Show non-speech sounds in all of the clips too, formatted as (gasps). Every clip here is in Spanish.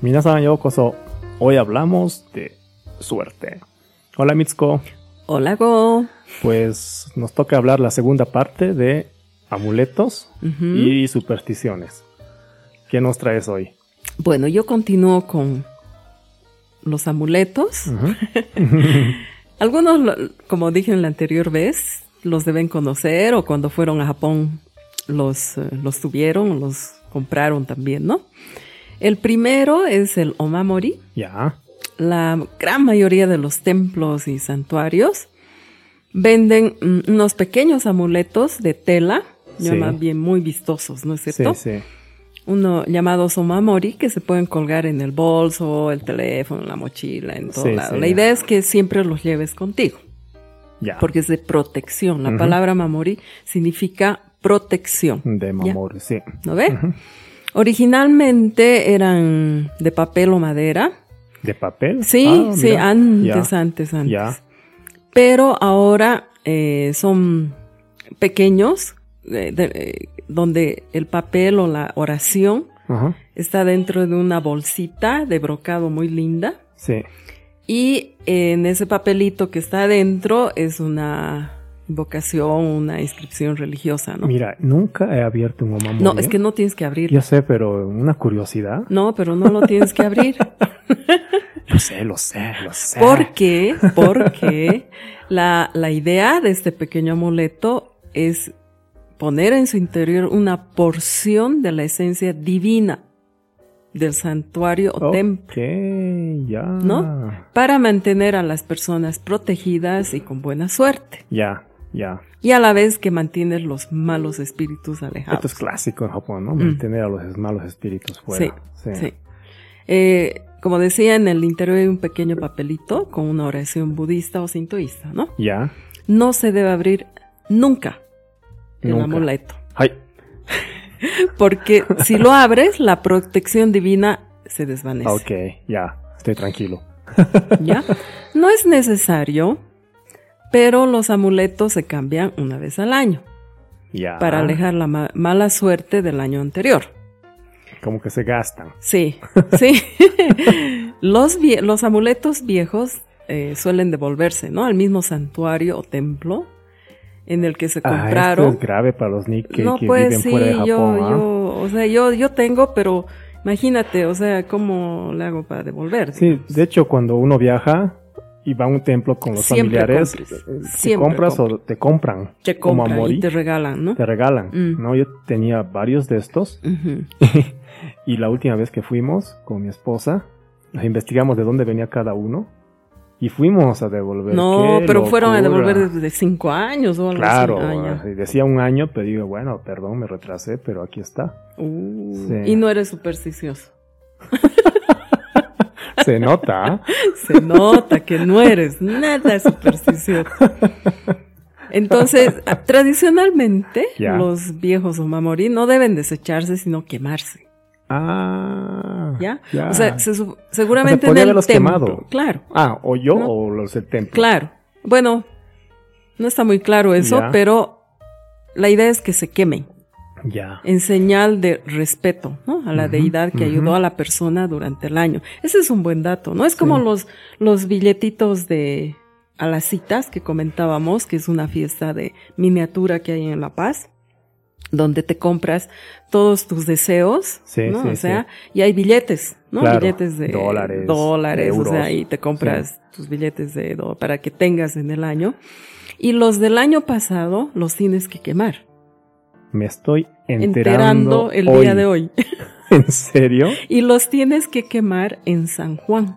Minasan yokoso. Hoy hablamos de suerte. Hola Mitsuko. Hola Go. Pues nos toca hablar la segunda parte de amuletos y supersticiones. ¿Qué nos traes hoy? Bueno, yo continúo con los amuletos. (laughs) Algunos, como dije en la anterior vez, los deben conocer o cuando fueron a Japón los, eh, los tuvieron, los compraron también, ¿no? El primero es el Omamori. ya. La gran mayoría de los templos y santuarios venden mm, unos pequeños amuletos de tela, Sí. más bien muy vistosos, ¿no es Sí, cierto? sí. Uno llamados omamori que se pueden colgar en el bolso, el teléfono, la mochila, en todo Sí, lado. sí. La idea es que siempre los lleves contigo, Ya. porque es de protección. La palabra mamori significa protección. De mamor, sí. ¿No ve? Originalmente eran de papel o madera. ¿De papel? Sí, Ah, sí, mira. antes, Ya. antes, antes. Ya. Pero ahora eh, son pequeños, eh, de- donde el papel o la oración Ajá. está dentro de una bolsita de brocado muy linda. Sí. Y en ese papelito que está adentro es una invocación, una inscripción religiosa, ¿no? Mira, nunca he abierto un omamori. No, es que no tienes que abrir. Yo sé, pero una curiosidad. No, pero no lo tienes que abrir. (laughs) Lo sé, lo sé, lo sé. ¿Por qué? Porque la, la idea de este pequeño amuleto es poner en su interior una porción de la esencia divina del santuario o templo, Ok, ya. ¿No? para mantener a las personas protegidas y con buena suerte. Ya, ya. Y a la vez que mantiene los malos espíritus alejados. Esto es clásico en Japón, ¿no? Mm. Mantener a los malos espíritus fuera. Sí, sí. Eh, como decía, en el interior hay un pequeño papelito con una oración budista o sintoísta, ¿no? Ya. No se debe abrir nunca el Nunca. amuleto. Ay, (laughs) Porque si lo abres, la protección divina se desvanece. ok, ya. Estoy tranquilo. ¿Ya? (laughs) No es necesario, pero los amuletos se cambian una vez al año Ya. para alejar la ma- mala suerte del año anterior. Como que se gastan. Sí, (laughs) sí. (laughs) los, los amuletos viejos eh, suelen devolverse, ¿no? Al mismo santuario o templo en el que se Ah, compraron. esto es grave para los Nikkei no, que pues viven sí, fuera de Japón. yo, ¿ah? yo, o sea, yo, yo tengo, pero imagínate, o sea, ¿cómo le hago para devolver? Sí, de hecho, cuando uno viaja y va a un templo con los Siempre familiares, compres. eh, te Siempre compras o te compran. te como compran amori, y te regalan, ¿no? te regalan. Mm. No, yo tenía varios de estos Ujú. (laughs) y la última vez que fuimos con mi esposa, investigamos de dónde venía cada uno y fuimos a devolver. No, ¡Qué pero fueron a locura! devolver desde cinco años o algo Claro, así. Ah, ya. eh, decía un año, pero digo, bueno, perdón, me retrasé, pero aquí está. Uh, Sí. Y no eres supersticioso. (laughs) Se nota. (laughs) Se nota que no eres nada supersticioso. Entonces, tradicionalmente, los viejos omamori no deben desecharse, sino quemarse. Ah, ¿Ya? O sea, se seguramente podía en el templo. quemado. Claro, Ah, o yo ¿No? o los del templo. claro. Bueno, no está muy claro eso, pero la idea es que se quemen Ya. en señal de respeto, ¿no? A la deidad que ayudó a la persona durante el año. Ese es un buen dato, ¿no? Es como los, los billetitos de a las citas que comentábamos, que es una fiesta de miniatura que hay en La Paz, donde te compras todos tus deseos, Sí, ¿no? sí, o sea, sí. y hay billetes, ¿no? Claro, Billetes de dólares, dólares, euros. o sea, y te compras tus billetes de para que tengas en el año. Y los del año pasado los tienes que quemar. Me estoy Enterando, enterando, el día de hoy. (laughs) ¿En serio? (laughs) Y los tienes que quemar en San Juan,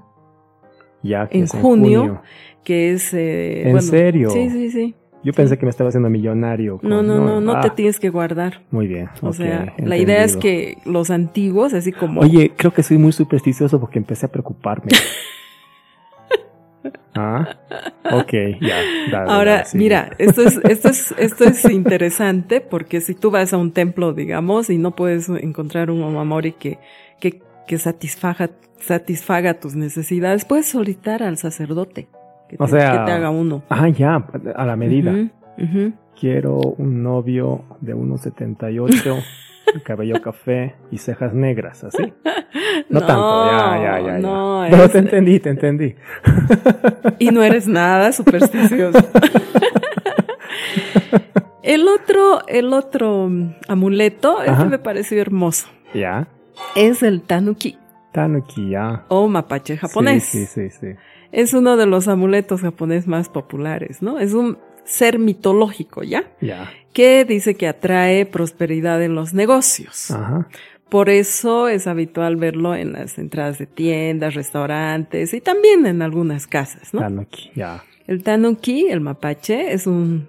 Ya que En es junio. que es... eh, ¿En serio? Sí, sí, sí. Yo pensé que me estaba haciendo millonario. con- No, no, no, no Ah, te tienes que guardar. Muy bien. O sea, la idea es que los antiguos, así como... Oye, creo que soy muy supersticioso porque empecé a preocuparme. (laughs) ah, ok, ya. dale, Ahora, dale, mira, esto es, esto es, esto es interesante porque si tú vas a un templo, digamos, y no puedes encontrar un omamori que, que, que satisfaga, satisfaga tus necesidades, puedes solicitar al sacerdote que te, O sea, que te haga uno. Ah, ya, a la medida. Quiero un novio de 1,78, (laughs) cabello café y cejas negras, ¿así? (laughs) No, No, tanto, ya, ya, ya. ya. no, (laughs) Pero es- te entendí, te entendí. (laughs) Y no eres nada supersticioso. el otro, el otro amuleto, este me pareció hermoso. Ya. Es el tanuki Tanuki, ya. o mapache japonés. Sí, sí, sí, sí. Es uno de los amuletos japonés más populares, ¿no? Es un ser mitológico, ¿ya? Ya. Que dice que atrae prosperidad en los negocios. Ajá. Por eso es habitual verlo en las entradas de tiendas, restaurantes y también en algunas casas, ¿no? Tanuki, ya. El tanuki, el mapache, es un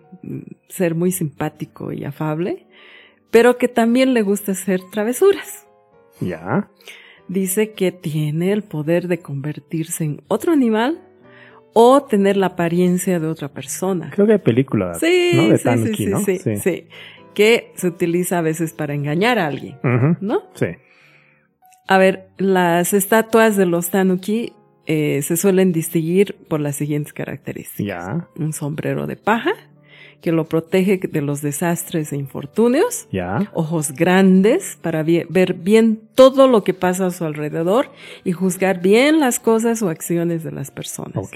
ser muy simpático y afable, pero que también le gusta hacer travesuras. Ya. Dice que tiene el poder de convertirse en otro animal o tener la apariencia de otra persona. Creo que hay película, Sí, ¿no? De sí, Tanuki, sí, ¿no? sí, sí, sí. Que se utiliza a veces para engañar a alguien, Ujú. ¿no? Sí. A ver, las estatuas de los tanuki eh, se suelen distinguir por las siguientes características. Ya. Un sombrero de paja que lo protege de los desastres e infortunios. Ya. Ojos grandes para ver bien todo lo que pasa a su alrededor y juzgar bien las cosas o acciones de las personas.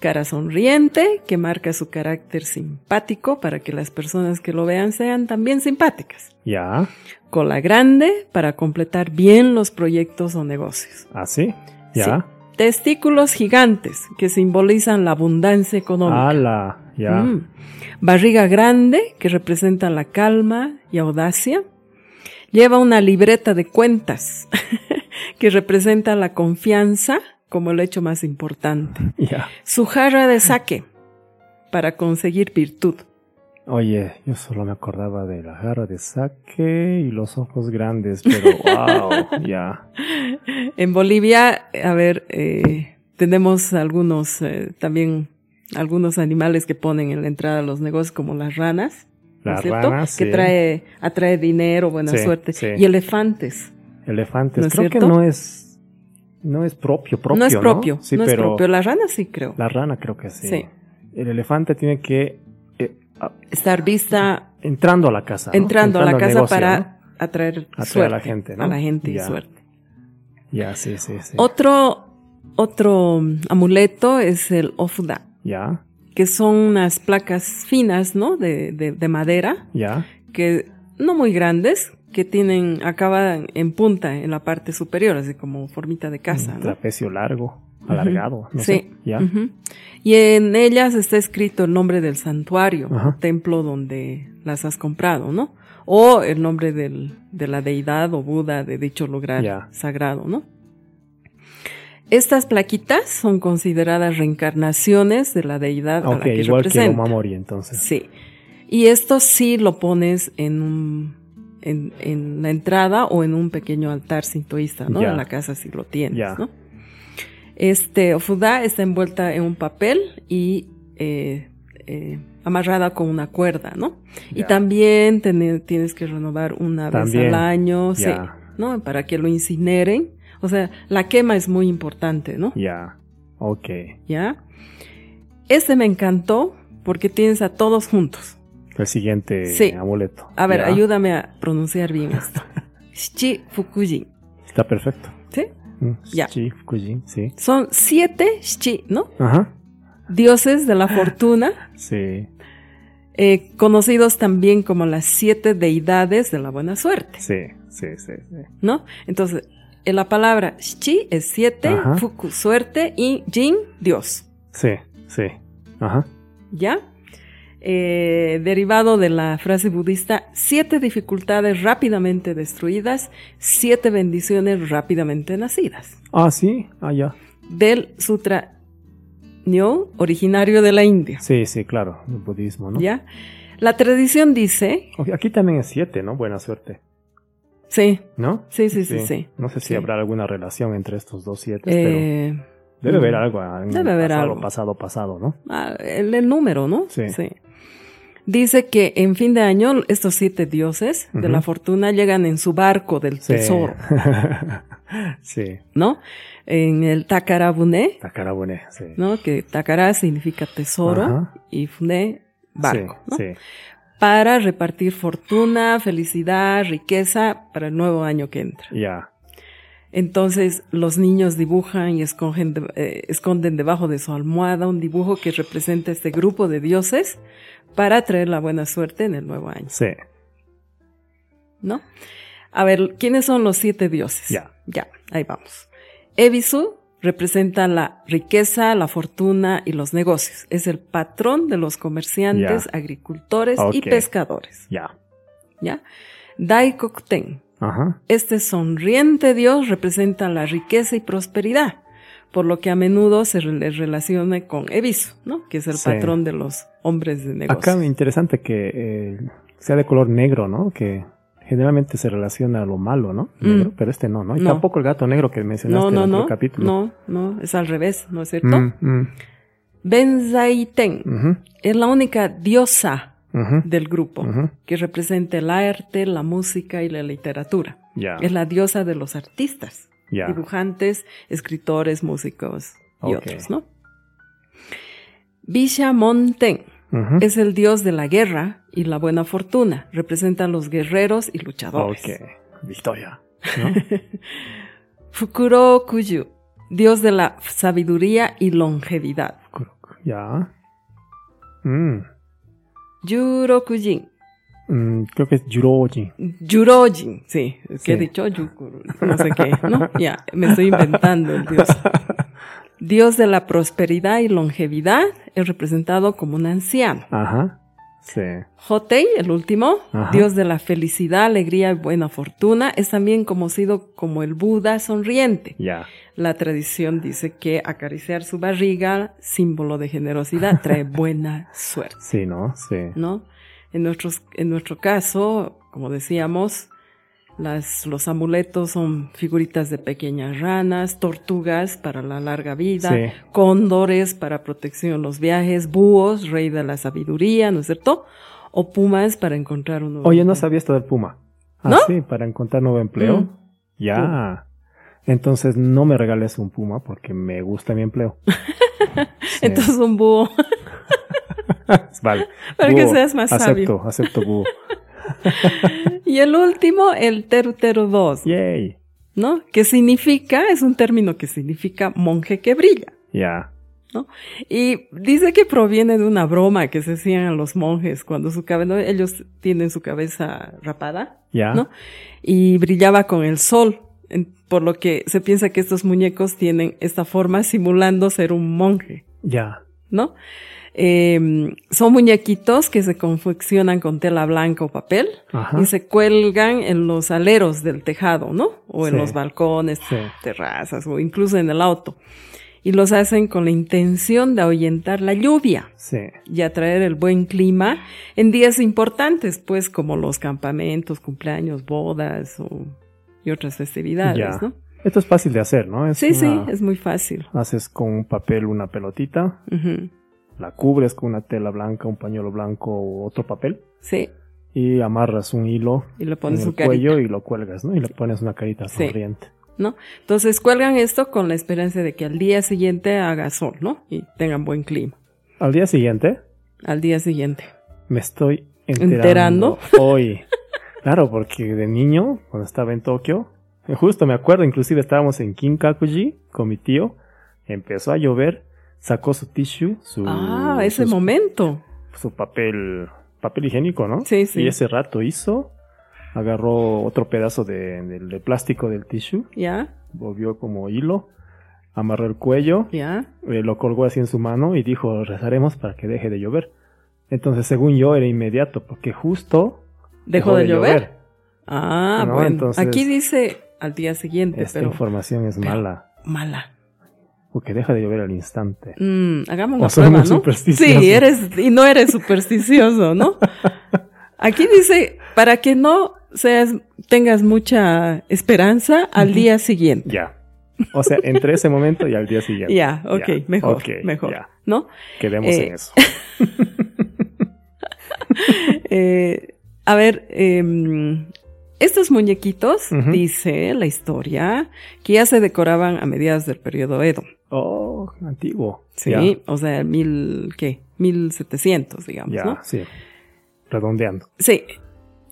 Cara sonriente que marca su carácter simpático para que las personas que lo vean sean también simpáticas. Ya. Cola grande para completar bien los proyectos o negocios. Así. Ya. Testículos gigantes que simbolizan la abundancia económica. Ala. Ya. Mm. Barriga grande que representa la calma y audacia. Lleva una libreta de cuentas (laughs) que representa la confianza como el hecho más importante. Ya. Su jarra de saque para conseguir virtud. Oye, yo solo me acordaba de la garra de saque y los ojos grandes, pero (laughs) wow, ya. (laughs) En Bolivia, a ver, eh, tenemos algunos, eh, también algunos animales que ponen en la entrada de los negocios como las ranas. ¿no Las ranas, Que sí. trae, atrae dinero, buena Sí, suerte. sí. Y elefantes. Elefantes, ¿No es creo que cierto? no es, no es propio, propio, no es propio, Sí, no pero es propio. Las ranas sí creo. la rana creo que sí. Sí. El elefante tiene que, Estar vista entrando a la casa. ¿no? entrando a la casa negocio, para ¿no? atraer a suerte. la gente, ¿no? A la gente y Ya. suerte. Ya, sí, sí, sí. Otro, otro amuleto es el ofuda, Ya, que son unas placas finas, ¿no? De, de, de madera, ya, que no muy grandes, que tienen, acaban en punta en la parte superior, así como formita de casa, un ¿no? trapecio largo, alargado, no sí. sé, ya. Y en ellas está escrito el nombre del santuario, Ajá. templo donde las has comprado, ¿no? O el nombre del, de la deidad o Buda de dicho lugar sagrado, ¿no? Estas plaquitas son consideradas reencarnaciones de la deidad a Ok, la que igual que representa. Mamori, entonces. Sí. Y esto sí lo pones en un en, en la entrada o en un pequeño altar sintoísta, ¿no? En la casa si lo tienes. ¿no? Este ofuda está envuelta en un papel y eh, eh, amarrada con una cuerda, ¿no? Y también tienes que renovar una vez al año, sí. ¿no? Para que lo incineren. O sea, la quema es muy importante, ¿no? Ya, ok. ¿Ya? Este me encantó porque tienes a todos juntos. El siguiente Sí. amuleto. A ver, ayúdame a pronunciar bien (laughs) esto. Shichi Fukujin. Está perfecto. ¿Sí? Ya. Sí, Fukujin, sí. Son siete Shichi, ¿no? Ajá. Dioses de la fortuna, (laughs) Sí, eh, conocidos también como las siete deidades de la buena suerte, sí, sí, sí. sí. ¿no? Entonces, la palabra Shichi es siete, Ajá. Fuku suerte y Jin Dios, Sí, sí. Ajá. ¿ya? Eh, derivado de la frase budista, siete dificultades rápidamente destruidas, siete bendiciones rápidamente nacidas. Ah, sí. Ah, ya. del Sutra Nyo, originario de la India. Sí, sí, claro. El budismo, ¿no? ¿Ya? La tradición dice, Aquí también es siete, ¿no? Buena suerte. sí, ¿No? sí, sí, sí, sí. No sé si Sí. habrá alguna relación entre estos dos siete, pero Eh, debe mm, haber algo. En debe haber pasado, algo. Pasado, pasado, ¿no? ah, el, el número, ¿no? Sí. Dice que en fin de año estos siete dioses de la fortuna llegan en su barco del Sí. tesoro, (laughs) sí. ¿no? En el Takara Bune, Takara Bune, sí. ¿no? Que Takara significa tesoro y Fune, barco, sí, ¿no? sí. Para repartir fortuna, felicidad, riqueza para el nuevo año que entra. Ya. Entonces los niños dibujan y escogen de- eh, esconden debajo de su almohada un dibujo que representa este grupo de dioses para traer la buena suerte en el nuevo año, Sí. ¿no? A ver, ¿quiénes son los siete dioses? Ya. Ya, ahí vamos. Ebisu representa la riqueza, la fortuna y los negocios. Es el patrón de los comerciantes, Ya. agricultores y pescadores, Ya. ¿ya? Daikokten, Ajá. este sonriente dios representa la riqueza y prosperidad, por lo que a menudo se le relaciona con Ebisu, ¿no? Que es el Sí. patrón de los hombres de negocios. Acá interesante que eh, sea de color negro, ¿no? Que generalmente se relaciona a lo malo, ¿no? Mm. Negro, pero este no, ¿no? Y No. tampoco el gato negro que mencionaste no, en el otro no, capítulo. no, no, es al revés, ¿no es cierto? Mm, mm, Benzaiten es la única diosa del grupo que representa el arte, la música y la literatura. Es la diosa de los artistas, dibujantes, escritores, músicos y otros, ¿no? Bishamonten Ujú. es el dios de la guerra y la buena fortuna. Representa a los guerreros y luchadores. Ok. Victoria. ¿no? (laughs) Fukurokuyu, dios de la sabiduría y longevidad. ya. Mm, Yurokujin, mm, creo que es Yuroji. Yurojin, sí, es que he Sí. dicho Yukuru, no sé qué, ¿no? (laughs) Ya, me estoy inventando el dios. Dios de la prosperidad y longevidad es representado como un anciano. Ajá. Sí. Hotei, el último, Ajá. dios de la felicidad, alegría y buena fortuna, es también conocido como el Buda sonriente. Ya. La tradición dice que acariciar su barriga, símbolo de generosidad, (laughs) trae buena suerte, Sí, ¿no? Sí. ¿no? En, nuestros, en nuestro caso, como decíamos, las, los amuletos son figuritas de pequeñas ranas, tortugas para la larga vida, Sí. cóndores para protección en los viajes, búhos, rey de la sabiduría, ¿no es cierto? O pumas para encontrar un nuevo Oye, no empleo. sabía esto del Puma. Ah, ¿No? sí, para encontrar nuevo empleo. Mm. Ya. Entonces no me regales un Puma porque me gusta mi empleo. (laughs) Sí. Entonces un búho, (laughs) vale. para que seas más acepto, sabio. Acepto, búho. Y el último, el Terutero 2, Yay. ¿no? Que significa, es un término que significa monje que brilla. Ya. Y dice que proviene de una broma que se hacían a los monjes cuando su cabeza, ellos tienen su cabeza rapada, Ya. ¿no? Y brillaba con el sol, en- por lo que se piensa que estos muñecos tienen esta forma simulando ser un monje, Ya. ¿no? Eh, son muñequitos que se confeccionan con tela blanca o papel Ajá. y se cuelgan en los aleros del tejado, ¿no? O en Sí. los balcones, Sí. terrazas o incluso en el auto. Y los hacen con la intención de ahuyentar la lluvia Sí. y atraer el buen clima en días importantes, pues como los campamentos, cumpleaños, bodas o, y otras festividades, Ya. ¿no? Esto es fácil de hacer, ¿no? Es Sí, sí, es muy fácil. Haces con un papel una pelotita. La cubres con una tela blanca, un pañuelo blanco o otro papel Sí, y amarras un hilo y le en pones el su carita, cuello y lo cuelgas, ¿no? Y le pones una carita Sí. sonriente. ¿no? Entonces cuelgan esto con la esperanza de que al día siguiente haga sol, ¿no? Y tengan buen clima. Al día siguiente Al día siguiente. me estoy enterando, ¿Enterando? hoy. (laughs) Claro, porque de niño, cuando estaba en Tokio, justo me acuerdo, inclusive estábamos en Kinkakuji con mi tío, empezó a llover, sacó su tissue, su, Ah, ese sus- momento. su papel, papel higiénico, ¿no? Sí, sí. Y ese rato hizo, agarró otro pedazo de, de- de plástico del tissue, ¿Ya? volvió como hilo, amarró el cuello, ¿Ya? eh, lo colgó así en su mano y dijo, rezaremos para que deje de llover. Entonces, según yo, era inmediato, porque justo ¿Dejó, de, llover? Ah, No, bueno. entonces- Aquí dice al día siguiente, Esta pero información es pero- mala, mala. Porque deja de llover al instante. Mm, hagamos la prueba, ¿no? Sí, eres, y no eres supersticioso, ¿no? (laughs) Aquí dice, para que no seas, tengas mucha esperanza al día siguiente. Ya. O sea, entre ese momento y al día siguiente. (laughs) Ya, ok, Ya, mejor, mejor, ya. ¿no? Quedemos Eh, en eso. (laughs) Eh, a ver, em, estos muñequitos, dice la historia, que ya se decoraban a mediados del periodo Edo. Oh, antiguo. Sí, o sea, mil, ¿qué? 1700, digamos, ya, ¿no? sí. Redondeando. Sí.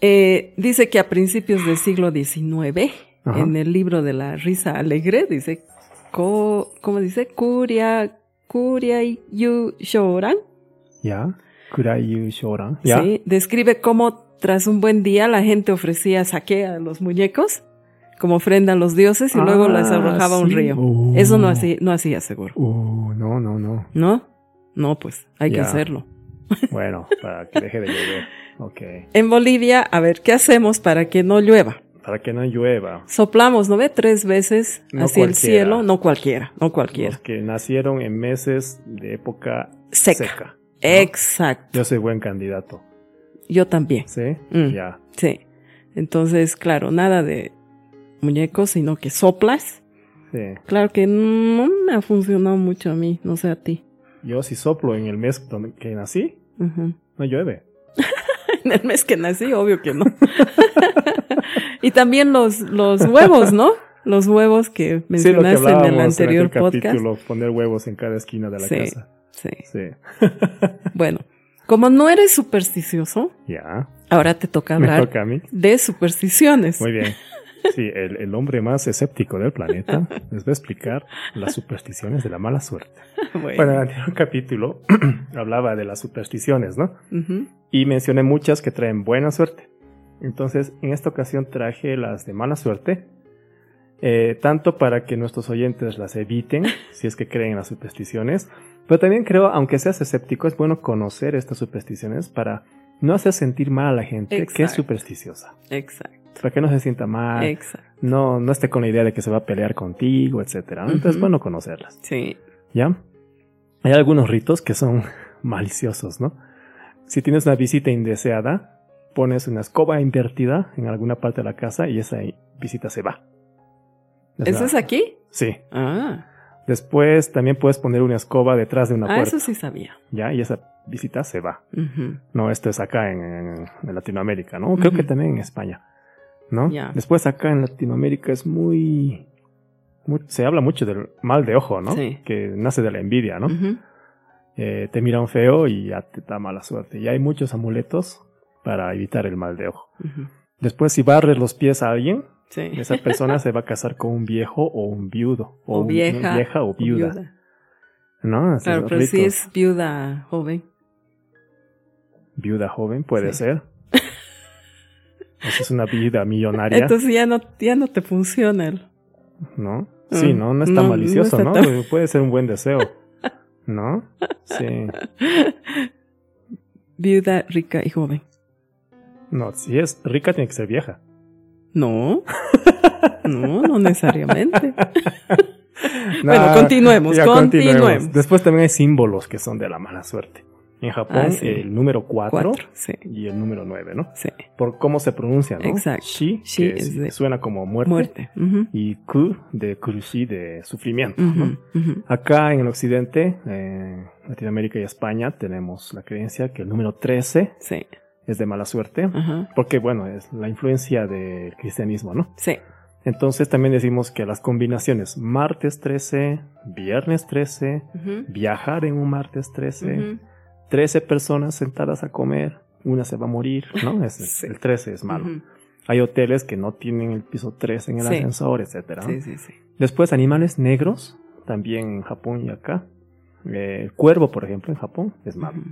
Eh, dice que a principios del siglo XIX Ajá. en el libro de la risa alegre, dice, co, ¿cómo dice? Kuria, kuria yu shoran. Ya. Kurayu Shoran. Ya. Sí, describe cómo tras un buen día la gente ofrecía saque a los muñecos como ofrenda a los dioses y luego las Ah, arrojaba a un río. Uh. Eso no hacía, no hacía seguro. Uh, no, no, no. ¿No? No, pues hay que hacerlo. Bueno, para que deje de llover. Ok. En Bolivia, a ver, ¿qué hacemos para que no llueva? Para que no llueva. Soplamos, ¿no ve? Tres veces No hacia el cualquiera. cielo. No cualquiera, no cualquiera. Los que nacieron en meses de época Seca. seca. Exacto. Yo soy buen candidato. Yo también. ¿Sí? Mm. Ya. Sí. Entonces, claro, nada de muñecos, sino que soplas. Sí. Claro que no me ha funcionado mucho a mí, no sé a ti. Yo si soplo en el mes que nací, no llueve. (laughs) En el mes que nací, obvio que no. (laughs) y también los, los huevos, ¿no? Los huevos que Sí, lo que mencionaste en el anterior aquel podcast. capítulo, poner huevos en cada esquina de la Sí. casa. Sí. Sí. Bueno, como no eres supersticioso, Ya. ahora te toca hablar toca de supersticiones. Muy bien. Sí, el, el hombre más escéptico del planeta (laughs) les va a explicar las supersticiones de la mala suerte. (laughs) Bueno. Bueno, en el anterior capítulo (clears throat) hablaba de las supersticiones, ¿no? Y mencioné muchas que traen buena suerte. Entonces, en esta ocasión traje las de mala suerte, eh, tanto para que nuestros oyentes las eviten, (laughs) si es que creen en las supersticiones, pero también creo, aunque seas escéptico, es bueno conocer estas supersticiones para no hacer sentir mal a la gente que es supersticiosa. Exacto. Para que no se sienta mal, Exacto. no, no esté con la idea de que se va a pelear contigo, etcétera. ¿no? Entonces, Ujú. bueno conocerlas. Sí. ¿Ya? Hay algunos ritos que son (laughs) maliciosos, ¿no? Si tienes una visita indeseada, pones una escoba invertida en alguna parte de la casa y esa visita se va. ¿Eso es aquí? Sí. Ah, Después también puedes poner una escoba detrás de una ah puerta, eso sí sabía. ¿ya? Y esa visita se va. No, esto es acá en, en- en Latinoamérica, ¿no? Creo que también en España, ¿no? Ya. Después acá en Latinoamérica es muy, muy- Se habla mucho del mal de ojo, ¿no? Sí. Que nace de la envidia, ¿no? Ujú. eh, te miran feo y ya te da mala suerte. Y hay muchos amuletos para evitar el mal de ojo. Después, si barres los pies a alguien, Sí. esa persona se va a casar con un viejo o un viudo. O un- vieja. una vieja o o viuda. ¿No? Claro, pero si es viuda joven. Viuda joven, puede Sí. ser. (laughs) Esa es una vida millonaria, Entonces ya no, ya no te funciona el. ¿no? Sí, Mm, no, no es tan no, malicioso, no ¿no? está tan- Puede ser un buen deseo, (laughs) ¿no? Sí. Viuda rica y joven. No, si es rica tiene que ser vieja. No. (laughs) No, no necesariamente. No, (laughs) Bueno, continuemos, ya, continuemos. Después también hay símbolos que son de la mala suerte. En Japón, Ah, sí. el número 4 Cuatro. Sí, y el número 9, ¿no? sí. Por cómo se pronuncia, ¿no? Exacto. Shi, Shi que es es- de- suena como muerte. Muerte. Y ku, de kurushi, de sufrimiento. Acá en el occidente, eh, Latinoamérica y España, tenemos la creencia que el número 13 Sí. Es de mala suerte. Ajá. Porque, bueno, es la influencia del cristianismo, ¿no? Sí. Entonces también decimos que las combinaciones martes 13, viernes 13, Ujú, viajar en un martes 13, ujú. 13 personas sentadas a comer, una se va a morir, ¿no? (laughs) Es, Sí. El 13 es malo. Hay hoteles que no tienen el piso 13 en el Sí. ascensor, etcétera. ¿no? Sí, sí, sí. Después animales negros, también en Japón y acá. Eh, el cuervo, por ejemplo, en Japón es malo.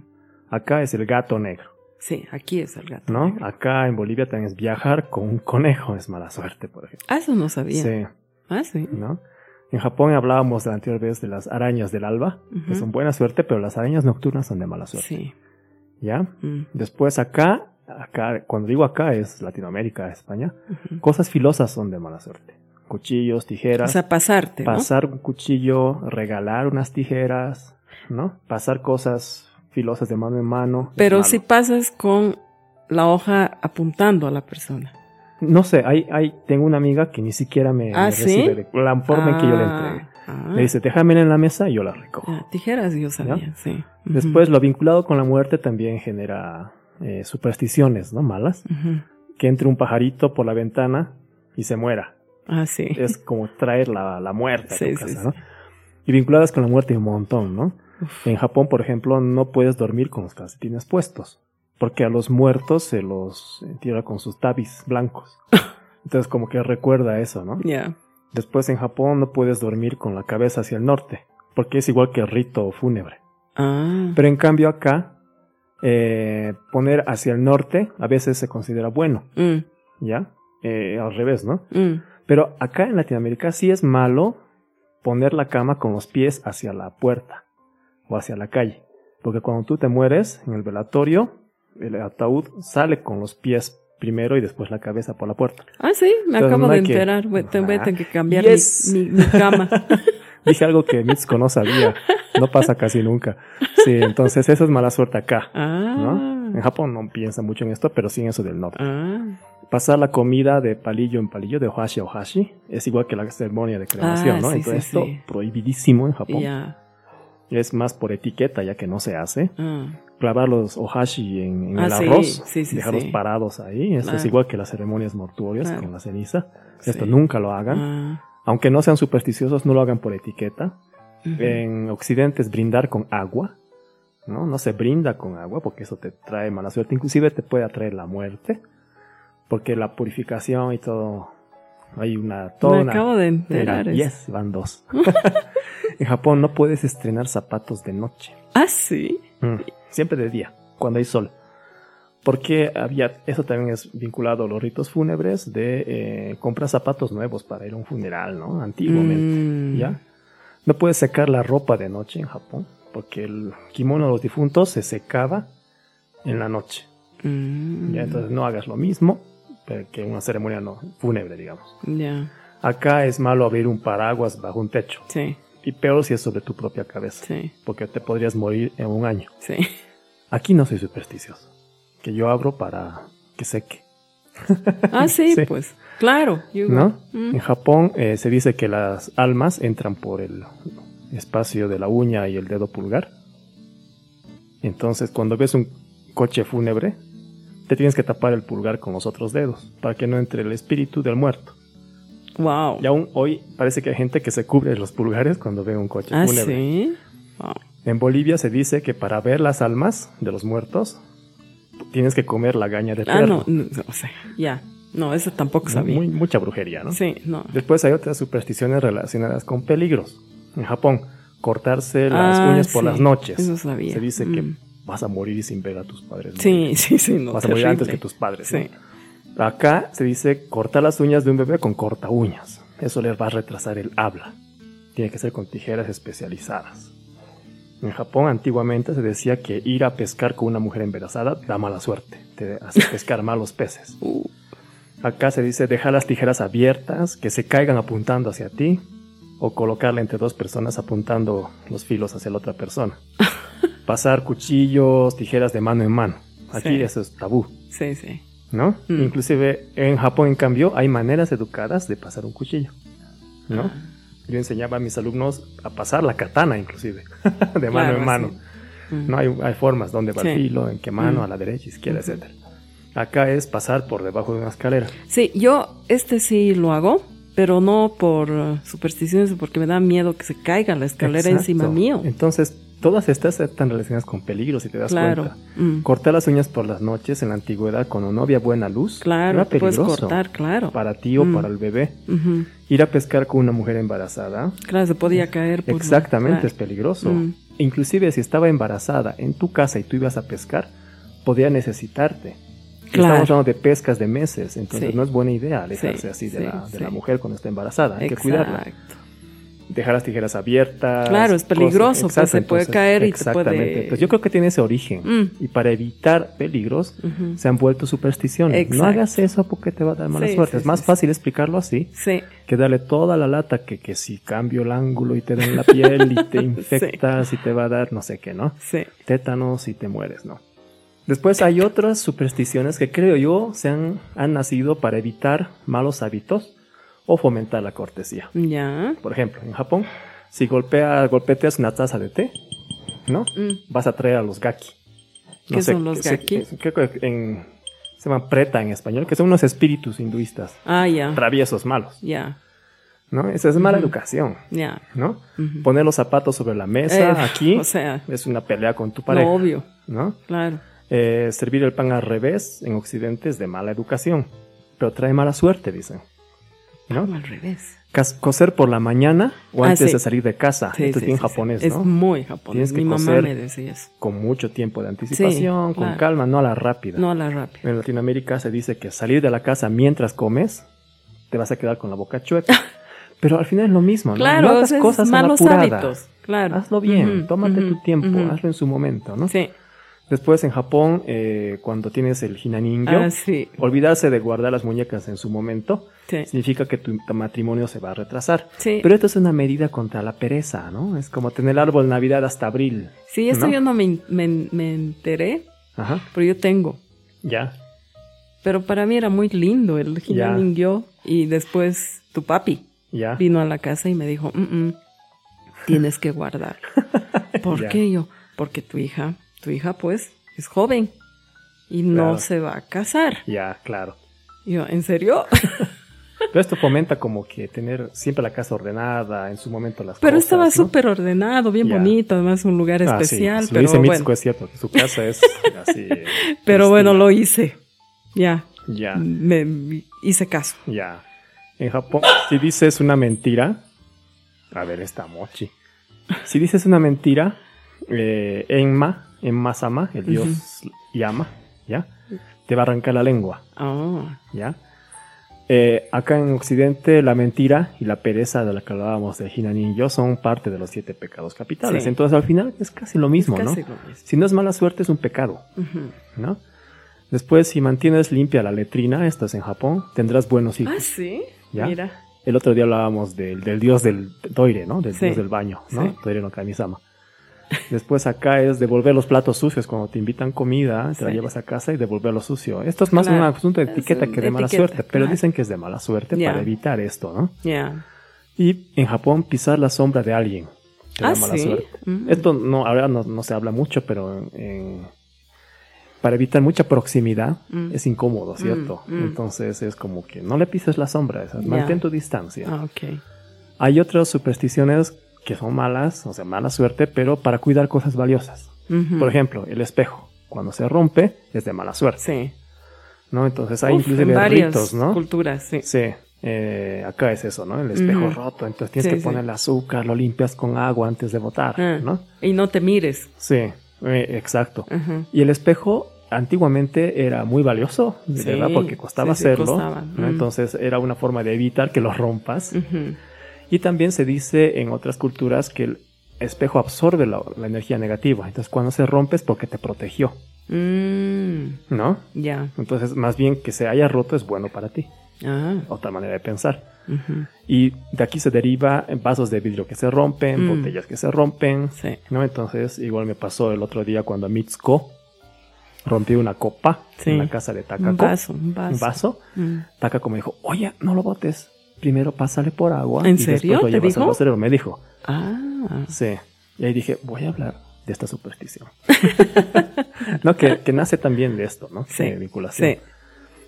Acá es el gato negro, Sí, aquí es el gato. ¿no? negro. Acá en Bolivia también es viajar con un conejo, es mala suerte, por ejemplo. Ah, eso no sabía. Sí. Ah, sí. ¿no? En Japón hablábamos la anterior vez de las arañas del alba, que Ujú. son buena suerte, pero las arañas nocturnas son de mala suerte. Sí. ¿Ya? Mm, Después acá, acá, cuando digo acá es Latinoamérica, España, cosas filosas son de mala suerte. Cuchillos, O tijeras, sea, pasarte, ¿no? pasar un cuchillo, regalar unas tijeras, ¿no? Pasar cosas filosas de mano en mano. Pero si pasas con la hoja apuntando a la persona. No sé, hay, hay, tengo una amiga que ni siquiera me, ¿Ah, me sí? recibe de la forma en que yo le Ah, entregue. ah. Me dice, déjame en la mesa y yo la recojo. Ah, tijeras yo sabía, sí. Después, lo vinculado con la muerte también genera eh, supersticiones, ¿no? Malas. Que entre un pajarito por la ventana y se muera. Ah, sí. Es como traer la, la muerte a tu Sí, sí, casa, sí. ¿no? Y vinculadas con la muerte hay un montón, ¿no? En Japón, por ejemplo, no puedes dormir con los calcetines puestos. Porque a los muertos se los entierra con sus tabis blancos. (laughs) Entonces como que recuerda eso, ¿no? Ya. Después en Japón no puedes dormir con la cabeza hacia el norte, porque es igual que el rito fúnebre. Ah. Pero en cambio acá, eh, poner hacia el norte a veces se considera bueno, Mm, ¿ya? Eh, al revés, ¿no? mm. Pero acá en Latinoamérica sí es malo poner la cama con los pies hacia la puerta o hacia la calle. Porque cuando tú te mueres en el velatorio, el ataúd sale con los pies primero y después la cabeza por la puerta. Ah, sí, me Entonces, acabo de que- enterar. Voy, te- voy a tener que cambiar Yes. mi, mi- mi cama. (laughs) Dije algo que Mitsuko no sabía. No pasa casi nunca. Sí, entonces eso es mala suerte acá. ¿no? En Ah. Japón no piensa mucho en esto, pero sí en eso del norte. Ah. Pasar la comida de palillo en palillo, de ohashi a ohashi, es igual que la ceremonia de cremación, Ah, ¿no? sí, Entonces sí, esto sí. prohibidísimo en Japón. Ya. Es más por etiqueta, ya que no se hace. Ah. Clavar los ohashi en, en Ah, el arroz, sí, sí, dejarlos sí. parados ahí. Esto es igual que las ceremonias mortuorias con la ceniza. Esto nunca lo hagan. Ah. Aunque no sean supersticiosos, no lo hagan por etiqueta. En Occidente es brindar con agua. ¿no? no se brinda con agua porque eso te trae mala suerte. Inclusive te puede atraer la muerte. Porque la purificación y todo. Hay una. Toda Me una- acabo de enterar. Yes, van dos. (laughs) en Japón no puedes estrenar zapatos de noche. Ah, sí. Mm, Siempre de día, cuando hay sol. Porque había, eso también es vinculado a los ritos fúnebres de eh, comprar zapatos nuevos para ir a un funeral, ¿no? Antiguamente, Mm. ¿ya? No puedes secar la ropa de noche en Japón, porque el kimono de los difuntos se secaba en la noche. Mm. ¿ya? Entonces no hagas lo mismo que una ceremonia no, fúnebre, digamos. Ya. Acá es malo abrir un paraguas bajo un techo. Sí, Y peor si es sobre tu propia cabeza, sí, porque te podrías morir en un año. sí. Aquí no soy supersticioso. Que yo abro para que seque. (laughs) Ah, sí, (laughs) Sí. pues. Claro. you- ¿No? Mm. En Japón eh, se dice que las almas entran por el espacio de la uña y el dedo pulgar. Entonces, cuando ves un coche fúnebre, te tienes que tapar el pulgar con los otros dedos para que no entre el espíritu del muerto. Wow. Y aún hoy parece que hay gente que se cubre los pulgares cuando ve un coche Ah, fúnebre. sí. Wow. En Bolivia se dice que para ver las almas de los muertos, tienes que comer la gaña de Ah, perro. no, no, o sea, ya. No, eso tampoco sabía. Muy, mucha brujería, ¿no? Sí, no. Después hay otras supersticiones relacionadas con peligros. En Japón, cortarse las Ah, uñas por sí, las noches. Eso sabía. Se dice que Mm. Vas a morir sin ver a tus padres. Sí, morir. sí, sí, no. vas a morir antes que tus padres. Sí. ¿no? Acá se dice cortar las uñas de un bebé con corta uñas. Eso les va a retrasar el habla. Tiene que ser con tijeras especializadas. En Japón antiguamente se decía que ir a pescar con una mujer embarazada da mala suerte. Te hace (laughs) pescar malos peces. Uh, Acá se dice dejar las tijeras abiertas, que se caigan apuntando hacia ti, o colocarla entre dos personas apuntando los filos hacia la otra persona. (laughs) Pasar cuchillos, tijeras de mano en mano. Aquí Sí. eso es tabú, sí, sí. ¿no? Mm. Inclusive en Japón, en cambio, hay maneras educadas de pasar un cuchillo, ¿no? Ah, Yo enseñaba a mis alumnos a pasar la katana, inclusive, (laughs) de mano claro, en mano. sí. Mm. No hay, hay formas, donde va el filo, en qué mano, Mm. a la derecha, izquierda, Ujú. etc. Acá es pasar por debajo de una escalera. Sí, yo este sí lo hago, pero no por supersticiones, porque me da miedo que se caiga la escalera Exacto. encima mío. Entonces, todas estas están relacionadas con peligros, si te das Claro. cuenta. Mm. Cortar las uñas por las noches en la antigüedad cuando no había buena luz Claro, era te puedes peligroso cortar, claro. para ti o Mm. para el bebé. Ir a pescar con una mujer embarazada, Claro, se podía caer por exactamente, claro. es peligroso. Mm. Inclusive si estaba embarazada en tu casa y tú ibas a pescar, podía necesitarte. Claro. Estamos hablando de pescas de meses, entonces Sí. no es buena idea alejarse Sí, así de, sí, la, de la mujer cuando está embarazada. Hay que cuidarla. Dejar las tijeras abiertas. Claro, es peligroso, pues, se puede caer y te exactamente. puede- Pues yo creo que tiene ese origen. Mm. Y para evitar peligros, se han vuelto supersticiones. Exacto. No hagas eso porque te va a dar mala Sí, suerte. sí, es más sí, fácil explicarlo así Sí, que darle toda la lata que, que si cambio el ángulo y te da en la piel y te (laughs) infectas y te va a dar no sé qué, ¿no? sí. Tétanos y te mueres, ¿no? Después hay otras supersticiones que creo yo se han, han nacido para evitar malos hábitos o fomentar la cortesía. Ya. Por ejemplo, en Japón, si golpea, golpeteas una taza de té, ¿no? Mm. Vas a traer a los gaki. ¿Qué son los se- gaki? Creo que en, se llaman preta en español, que son unos espíritus hinduistas, Ah, ya. traviesos, malos, Ya. ¿no? Esa es mala educación, Ya. ¿no? Poner los zapatos sobre la mesa Eh, aquí O sea, es una pelea con tu pareja, obvio. ¿no? Claro. Eh, servir el pan al revés en Occidente es de mala educación. pero trae mala suerte, dicen. ¿No? al revés. Coser por la mañana o Ah, antes sí. de salir de casa. Sí, Esto es bien japonés, Es ¿no? muy japonés. Tienes que Mi mamá coser. me decía eso. Con mucho tiempo de anticipación, con claro. calma, no a la rápida. No a la rápida. En Latinoamérica se dice que salir de la casa mientras comes, te vas a quedar con la boca chueca. (laughs) Pero al final es lo mismo, ¿no? Claro, no hagas es cosas a la malos apurada. hábitos. Claro. Hazlo bien, Ujú, tómate ujú, tu tiempo, ujú. hazlo en su momento, ¿no? Sí. Después en Japón, eh, cuando tienes el hinaningyo, Ah, sí. olvidarse de guardar las muñecas en su momento Sí. significa que tu matrimonio se va a retrasar. Sí. Pero esto es una medida contra la pereza, ¿no? Es como tener el árbol Navidad hasta abril. Sí, esto ¿no? yo no me, me- me enteré, Ajá, pero yo tengo. ya. Pero para mí era muy lindo el Ya. Hinaningyo y después tu papi Ya. vino a la casa y me dijo, "Mm, mm, tienes que guardar. (laughs) ¿Por Ya. qué yo? Porque tu hija, tu hija pues es joven y no se va a casar. Ya, claro. Y yo, ¿en serio? (laughs) Pero esto fomenta como que tener siempre la casa ordenada, en su momento las Pero cosas. estaba ¿no? súper ordenado, bien bonito, además un lugar Ah, sí, especial, Si lo pero dice bueno, es cierto, su casa es (laughs) así. pero bueno, lo hice. Ya, Ya, me, me hice caso. ya. En Japón, si dices una mentira, a ver, esta mochi. Si dices una mentira, eh, Enma, Enma-sama, el dios Yama, ¿ya? Te va a arrancar la lengua. Ah, ¿ya? Eh, acá en Occidente la mentira y la pereza de la que hablábamos de Hinanin-yo son parte de los siete pecados capitales. Sí. Entonces al final es casi lo mismo, casi ¿no? lo mismo. Si no es mala suerte es un pecado. ¿no? Después si mantienes limpia la letrina, estás en Japón, tendrás buenos hijos. Ah, sí. ¿Ya? Mira. El otro día hablábamos del, del dios del toire, ¿no? Del Sí. dios del baño, ¿no? Sí. Toire no Kamisama. Después acá es devolver los platos sucios cuando te invitan comida, te la Sí. llevas a casa y devolver lo sucio. Esto es más Claro. un asunto de etiqueta que de mala suerte, pero dicen que es de mala suerte para evitar esto, ¿no? Y en Japón pisar la sombra de alguien te da Ah, mala sí. suerte. Mm. Esto no, ahora no, no se habla mucho, pero en- para evitar mucha proximidad Mm. es incómodo, ¿cierto? Mm, mm. Entonces es como que no le pises la sombra, esa, mantén tu distancia. Ah. Hay otras supersticiones que son malas, o sea, mala suerte, pero para cuidar cosas valiosas. Por ejemplo, el espejo. Cuando se rompe, es de mala suerte, Sí. ¿no? Entonces hay Uf, inclusive en varias ritos, ¿no? culturas, sí. Sí, eh, acá es eso, ¿no? El espejo roto, entonces tienes Sí, que sí. ponerle azúcar, lo limpias con agua antes de botar, Ah, ¿no? Y no te mires. Sí, eh, exacto. Y el espejo antiguamente era muy valioso, Sí, verdad, porque costaba hacerlo. costaba. ¿no? Mm. Entonces era una forma de evitar que lo rompas. Y también se dice en otras culturas que el espejo absorbe la, la energía negativa. Entonces cuando se rompe es porque te protegió, Mm, ¿no? ya. Entonces más bien que se haya roto es bueno para ti. Ah. Otra manera de pensar. Y de aquí se deriva en vasos de vidrio que se rompen, Mm. botellas que se rompen, Sí. ¿no? Entonces igual me pasó el otro día cuando Mitsuko rompió una copa Sí. en la casa de Takako. Un vaso, un vaso. Un vaso. Mm. Takako me dijo, oye, no lo botes. Primero pásale por agua. ¿En y después serio? lo ¿Te dijo? al basurero. Me dijo, Ah. sí. Y ahí dije, voy a hablar de esta superstición. (laughs) no, que, que nace también de esto, ¿no? Sí. De vinculación. Sí.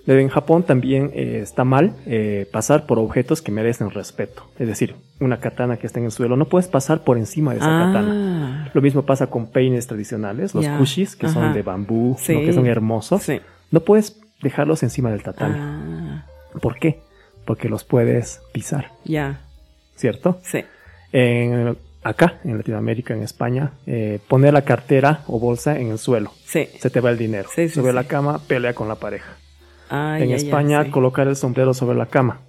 En Japón también eh, está mal eh, pasar por objetos que merecen respeto. Es decir, una katana que está en el suelo, no puedes pasar por encima de esa katana. Ah. Lo mismo pasa con peines tradicionales, los Ya. kushis, que son Ajá. de bambú, Sí. ¿no? que son hermosos. Sí. No puedes dejarlos encima del tatami. Ah. ¿Por qué? Porque los puedes pisar, Ya. ¿cierto? Sí. En- acá, en Latinoamérica, en España, eh, poner la cartera o bolsa en el suelo. Sí. Se te va el dinero. Sí, sí, sobre la cama, pelea con la pareja. Ah, en ya, España, colocar el sombrero sobre la cama.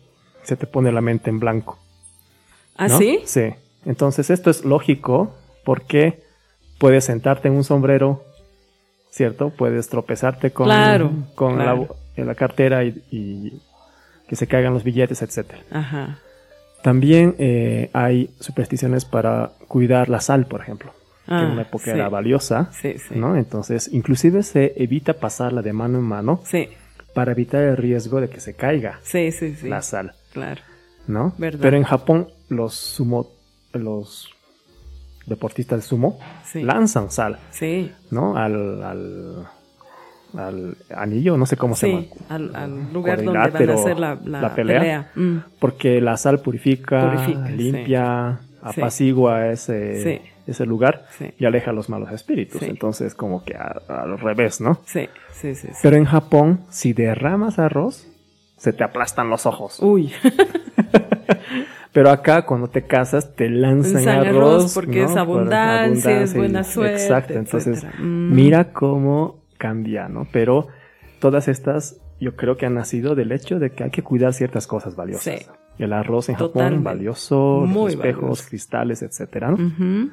Se te pone la mente en blanco. ¿Ah, ¿no? sí? Sí. Entonces esto es lógico porque puedes sentarte en un sombrero, ¿cierto? Puedes tropezarte con, Claro, con claro. La, bo- en la cartera y, y que se caigan los billetes, etcétera. Ajá. También eh, hay supersticiones para cuidar la sal, por ejemplo, que Ah, en una época sí. era valiosa, Sí, sí. ¿no? Entonces, inclusive se evita pasarla de mano en mano Sí. para evitar el riesgo de que se caiga Sí, sí, sí. la sal. Claro. ¿no? Verdad. Pero en Japón los sumo, los deportistas de sumo lanzan sal, Sí. ¿no? Al, al, al anillo, no sé cómo se llama. Al, al lugar donde van a hacer la, la, la pelea. pelea. Mm. Porque la sal purifica, Purifica, limpia, Sí. apacigua ese, Sí. ese lugar y aleja los malos espíritus. Entonces, como que a- al revés, ¿no? Sí, sí, sí. Pero en Japón, si derramas arroz, se te aplastan los ojos. Uy. (laughs) Pero acá cuando te casas te lanzan arroz. porque es abundancia, es buena suerte, Exacto, entonces. Mm. mira cómo cambia, ¿no? Pero todas estas yo creo que han nacido del hecho de que hay que cuidar ciertas cosas valiosas. Sí. El arroz en Japón, valioso, Muy espejos, valioso. cristales, etcétera. ¿no?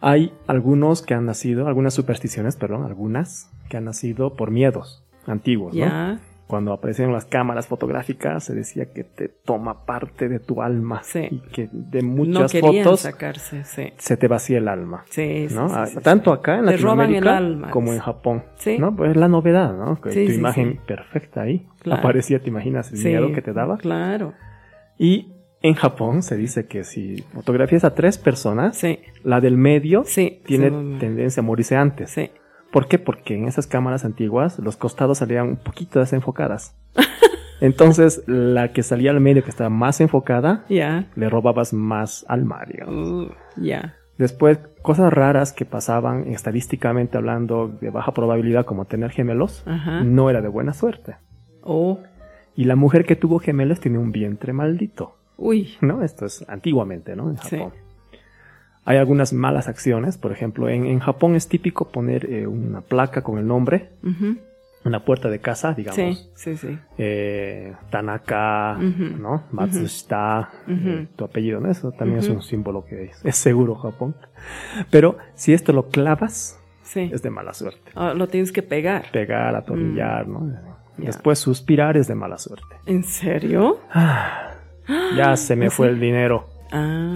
Hay algunos que han nacido, algunas supersticiones, perdón, algunas que han nacido por miedos antiguos, ¿no? Cuando aparecieron las cámaras fotográficas se decía que te toma parte de tu alma Sí. y que de no muchas querían fotos sacarse, sí. se te vacía el alma. Sí, sí, ¿no? Tanto acá en Te Latinoamérica alma. como en Japón. Sí. ¿no? Pues es la novedad, ¿no? Que Sí, tu imagen perfecta ahí Claro. aparecía, te imaginas el miedo que te daba. Claro, Y en Japón se dice que si fotografías a tres personas, la del medio tiene tendencia a morirse antes. Sí, ¿Por qué? Porque en esas cámaras antiguas los costados salían un poquito desenfocadas. (laughs) Entonces, la que salía al medio, que estaba más enfocada, le robabas más alma, digamos. Uh, ya. Después, cosas raras que pasaban estadísticamente hablando de baja probabilidad, como tener gemelos, no era de buena suerte. Oh, Y la mujer que tuvo gemelos tiene un vientre maldito, uy. ¿no? Esto es antiguamente, ¿no? En Sí. Hay algunas malas acciones, por ejemplo, en, en Japón es típico poner eh, una placa con el nombre, Ujú. una puerta de casa, digamos. Sí, sí, sí. eh, Tanaka, Ujú. ¿no? Matsushita, Ujú. eh, tu apellido, ¿no? Eso también es un símbolo que es, es seguro Japón. Pero si esto lo clavas, Sí. es de mala suerte. Ah, lo tienes que pegar. Pegar, atornillar, ¿no? Mm. Ya. Después suspirar es de mala suerte. ¿En serio? Ya se me (gasps) ¿Ah, fue el dinero. Ah.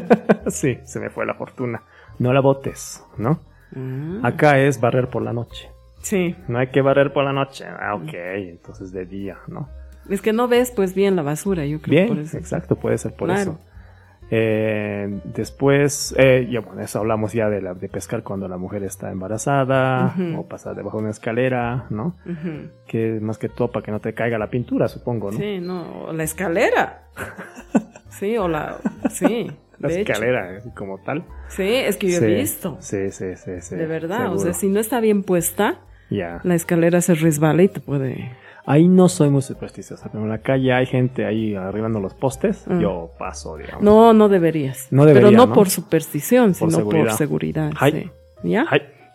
(laughs) sí, se me fue la fortuna. No la botes, ¿no? Ah. Acá es barrer por la noche. Sí. No hay que barrer por la noche. Ah, ok, entonces de día, ¿no? Es que no ves pues bien la basura, yo creo Bien, por eso. exacto, puede ser por Claro. eso. Eh, después, eh, ya, bueno, eso hablamos ya de, la, de pescar cuando la mujer está embarazada o pasar debajo de una escalera, ¿no? Ujú. Que más que todo para que no te caiga la pintura, supongo, ¿no? Sí, no, la escalera. (laughs) sí, o la sí, (laughs) La de escalera, así como tal. Sí, es que yo Sí, he visto. Sí, sí, sí, sí. de verdad, o sea, si no está bien puesta, Ya. la escalera se resbala y te puede Ahí no soy muy supersticiosa, pero en la calle hay gente ahí arribando los postes, Mm. yo paso, digamos. No, no deberías. No debería, Pero no, ¿no? por superstición, Por sino seguridad. por seguridad. Sí. ¿Ya?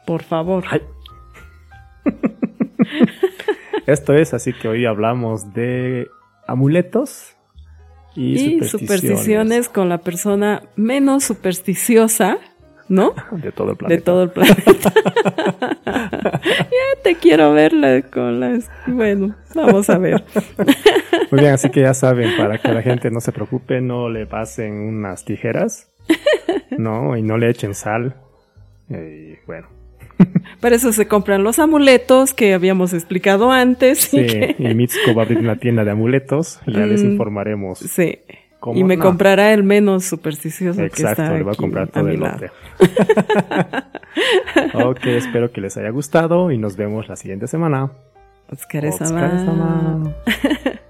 Por favor. (laughs) Esto es, así que hoy hablamos de amuletos y, Y supersticiones, supersticiones con la persona menos supersticiosa, ¿no? (laughs) de todo el planeta. De todo el planeta. (laughs) ya te quiero verla con las... Bueno, vamos a ver. (laughs) Muy bien, así que ya saben, para que la gente no se preocupe, no le pasen unas tijeras, no, y no le echen sal. Y bueno, (laughs) Para eso se compran los amuletos que habíamos explicado antes. sí, y que- y Mitsuko va a abrir una tienda de amuletos y ya les Mm, informaremos. Sí. cómo- Y me no. comprará el menos supersticioso que Exacto, está le va a comprar todo el lote. (laughs) ok, espero que les haya gustado y nos vemos la siguiente semana. Otsukare-sama. (laughs)